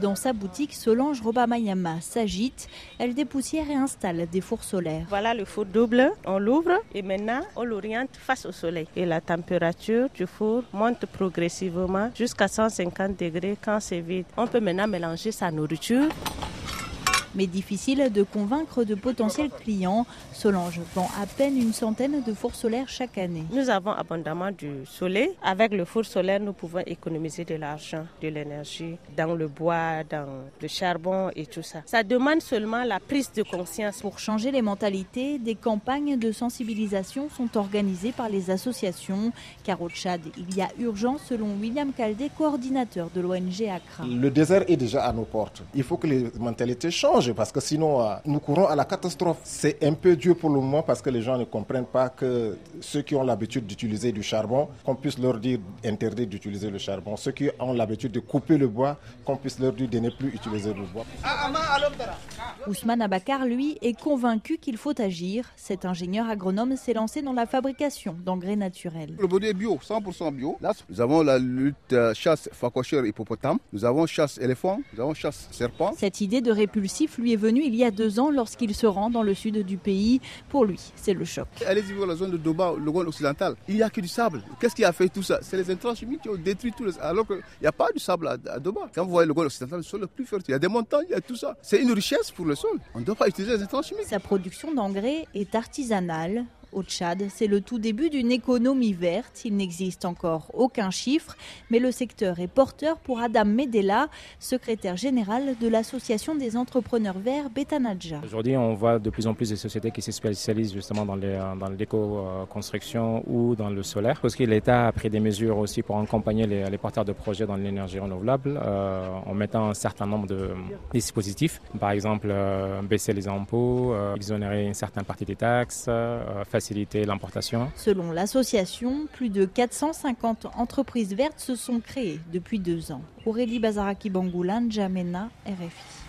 Dans sa boutique, Solange Robamayama s'agite. Elle dépoussière et installe des fours solaires. Voilà le four double. On l'ouvre et maintenant on l'oriente face au soleil. Et la température du four monte progressivement jusqu'à 150 degrés quand c'est vide. On peut maintenant mélanger sa nourriture mais difficile de convaincre de potentiels clients. Solange vend à peine une centaine de fours solaires chaque année. Nous avons abondamment du soleil. Avec le four solaire, nous pouvons économiser de l'argent, de l'énergie dans le bois, dans le charbon et tout ça. Ça demande seulement la prise de conscience. Pour changer les mentalités, des campagnes de sensibilisation sont organisées par les associations. Car au Tchad, il y a urgence selon William Caldé, coordinateur de l'ONG Accra. Le désert est déjà à nos portes. Il faut que les mentalités changent parce que sinon euh, nous courons à la catastrophe. C'est un peu dur pour le moment parce que les gens ne comprennent pas que ceux qui ont l'habitude d'utiliser du charbon, qu'on puisse leur dire interdit d'utiliser le charbon. Ceux qui ont l'habitude de couper le bois, qu'on puisse leur dire de ne plus utiliser le bois. Ousmane Abakar, lui, est convaincu qu'il faut agir. Cet ingénieur agronome s'est lancé dans la fabrication d'engrais naturels. Le produit est bio, 100% bio. Là, nous avons la lutte euh, chasse phacochère hippopotame, nous avons chasse éléphant, nous avons chasse serpent. Cette idée de répulsif lui est venu il y a deux ans lorsqu'il se rend dans le sud du pays. Pour lui, c'est le choc. Allez-y voir la zone de Doba, le Gouane occidental. Il n'y a que du sable. Qu'est-ce qui a fait tout ça? C'est les intrants chimiques qui ont détruit tout. Les... Alors qu'il n'y a pas du sable à, Doba. Quand vous voyez le Gouane occidental, le sol le plus fertile. Il y a des montagnes, il y a tout ça. C'est une richesse pour le sol. On ne doit pas utiliser les intrants chimiques. Sa production d'engrais est artisanale. Au Tchad, c'est le tout début d'une économie verte. Il n'existe encore aucun chiffre, mais le secteur est porteur pour Adam Medella, secrétaire général de l'association des entrepreneurs verts Betanadja. Aujourd'hui, on voit de plus en plus de sociétés qui se spécialisent justement dans l'éco-construction ou dans le solaire. Parce que l'État a pris des mesures aussi pour accompagner les, porteurs de projets dans l'énergie renouvelable euh, en mettant un certain nombre de dispositifs. Par exemple, euh, baisser les impôts, euh, exonérer une certaine partie des taxes, faciliter l'importation. Selon l'association, plus de 450 entreprises vertes se sont créées depuis deux ans. Aurélie Bazaraki Bangoulan, Jamena, RFI.